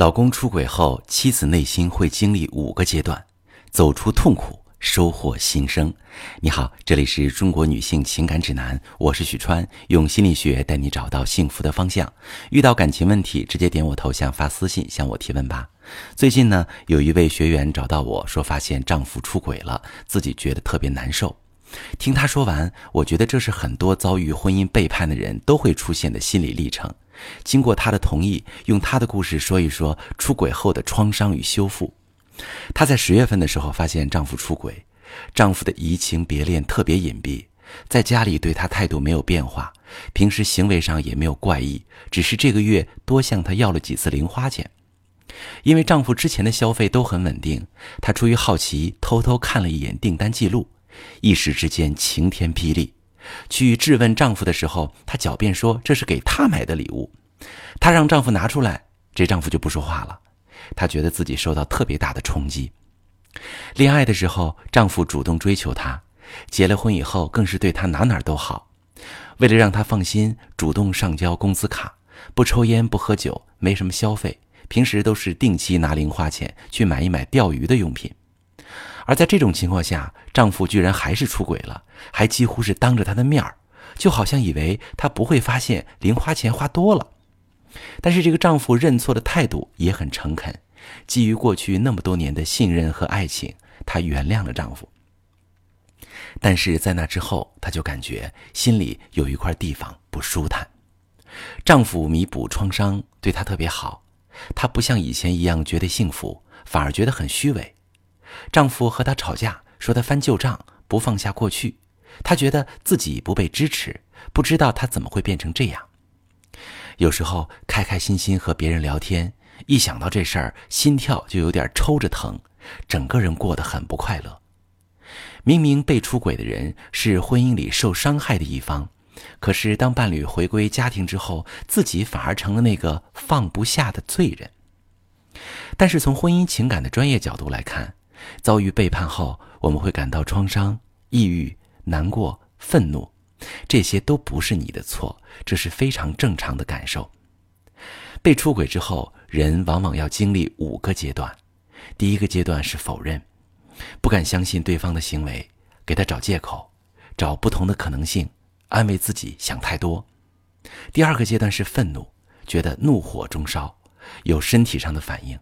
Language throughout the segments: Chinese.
老公出轨后，妻子内心会经历五个阶段，走出痛苦，收获新生。你好，这里是中国女性情感指南，我是许川，用心理学带你找到幸福的方向。遇到感情问题，直接点我头像发私信向我提问吧。最近呢，有一位学员找到我说，发现丈夫出轨了，自己觉得特别难受。听她说完，我觉得这是很多遭遇婚姻背叛的人都会出现的心理历程。经过她的同意，用她的故事说一说出轨后的创伤与修复。她在十月份的时候发现丈夫出轨，丈夫的移情别恋特别隐蔽，在家里对她态度没有变化，平时行为上也没有怪异，只是这个月多向她要了几次零花钱。因为丈夫之前的消费都很稳定，她出于好奇偷偷看了一眼订单记录，一时之间晴天霹雳。去质问丈夫的时候，她狡辩说这是给她买的礼物。她让丈夫拿出来，这丈夫就不说话了。她觉得自己受到特别大的冲击。恋爱的时候，丈夫主动追求她；结了婚以后，更是对她哪哪都好。为了让她放心，主动上交工资卡，不抽烟不喝酒，没什么消费，平时都是定期拿零花钱去买一买钓鱼的用品。而在这种情况下，丈夫居然还是出轨了，还几乎是当着她的面儿，就好像以为她不会发现零花钱花多了。但是这个丈夫认错的态度也很诚恳，基于过去那么多年的信任和爱情，她原谅了丈夫。但是在那之后，她就感觉心里有一块地方不舒坦。丈夫弥补创伤，对她特别好，她不像以前一样觉得幸福，反而觉得很虚伪。丈夫和她吵架，说她翻旧账，不放下过去。她觉得自己不被支持，不知道她怎么会变成这样。有时候开开心心和别人聊天，一想到这事儿，心跳就有点抽着疼，整个人过得很不快乐。明明被出轨的人是婚姻里受伤害的一方，可是当伴侣回归家庭之后，自己反而成了那个放不下的罪人。但是从婚姻情感的专业角度来看，遭遇背叛后，我们会感到创伤、抑郁、难过、愤怒，这些都不是你的错，这是非常正常的感受。被出轨之后，人往往要经历五个阶段。第一个阶段是否认，不敢相信对方的行为，给他找借口，找不同的可能性，安慰自己想太多。第二个阶段是愤怒，觉得怒火中烧，有身体上的反应。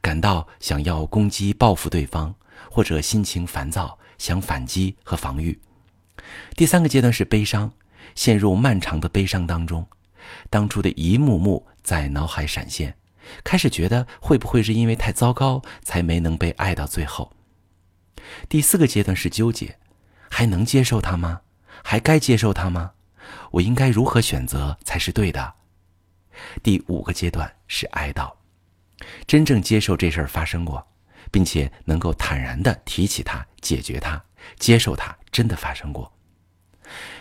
感到想要攻击报复对方，或者心情烦躁想反击和防御。第三个阶段是悲伤，陷入漫长的悲伤当中，当初的一幕幕在脑海闪现，开始觉得会不会是因为太糟糕才没能被爱到最后。第四个阶段是纠结，还能接受他吗？还该接受他吗？我应该如何选择才是对的？第五个阶段是哀悼。真正接受这事儿发生过，并且能够坦然地提起它、解决它、接受它，真的发生过。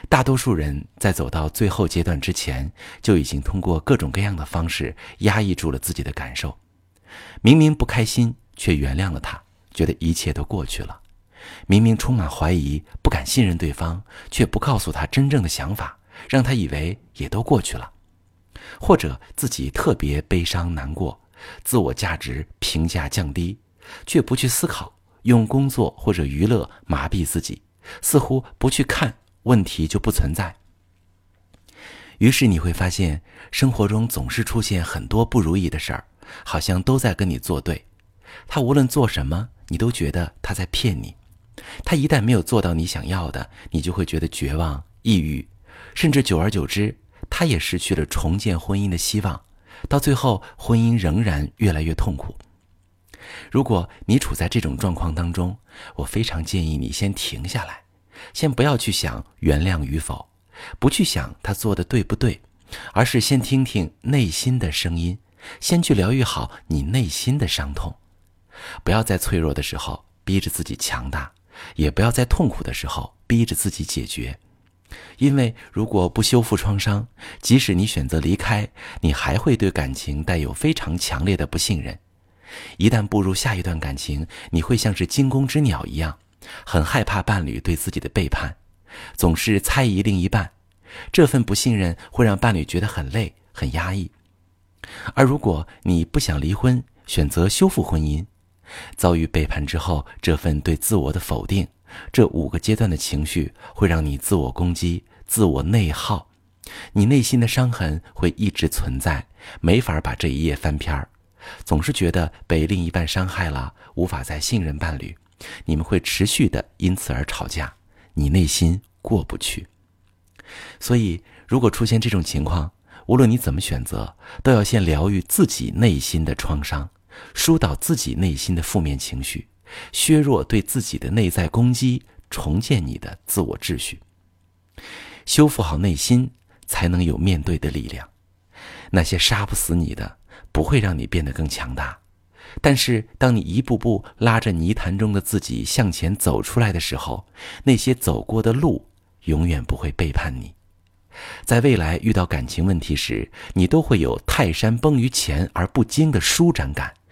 大多数人在走到最后阶段之前，就已经通过各种各样的方式压抑住了自己的感受。明明不开心，却原谅了他，觉得一切都过去了；明明充满怀疑，不敢信任对方，却不告诉他真正的想法，让他以为也都过去了。或者自己特别悲伤难过。自我价值评价降低，却不去思考，用工作或者娱乐麻痹自己，似乎不去看问题就不存在。于是你会发现，生活中总是出现很多不如意的事儿，好像都在跟你作对。他无论做什么，你都觉得他在骗你。他一旦没有做到你想要的，你就会觉得绝望、抑郁，甚至久而久之，他也失去了重建婚姻的希望。到最后，婚姻仍然越来越痛苦。如果你处在这种状况当中，我非常建议你先停下来，先不要去想原谅与否，不去想他做的对不对，而是先听听内心的声音，先去疗愈好你内心的伤痛。不要在脆弱的时候逼着自己强大，也不要在痛苦的时候逼着自己解决。因为如果不修复创伤，即使你选择离开，你还会对感情带有非常强烈的不信任。一旦步入下一段感情，你会像是惊弓之鸟一样，很害怕伴侣对自己的背叛，总是猜疑另一半。这份不信任会让伴侣觉得很累、很压抑。而如果你不想离婚，选择修复婚姻，遭遇背叛之后，这份对自我的否定，这五个阶段的情绪会让你自我攻击、自我内耗，你内心的伤痕会一直存在，没法把这一页翻篇儿，总是觉得被另一半伤害了，无法再信任伴侣，你们会持续的因此而吵架，你内心过不去。所以，如果出现这种情况，无论你怎么选择，都要先疗愈自己内心的创伤，疏导自己内心的负面情绪，削弱对自己的内在攻击，重建你的自我秩序。修复好内心，才能有面对的力量。那些杀不死你的，不会让你变得更强大。但是，当你一步步拉着泥潭中的自己向前走出来的时候，那些走过的路，永远不会背叛你。在未来遇到感情问题时，你都会有泰山崩于前而不惊的舒展感，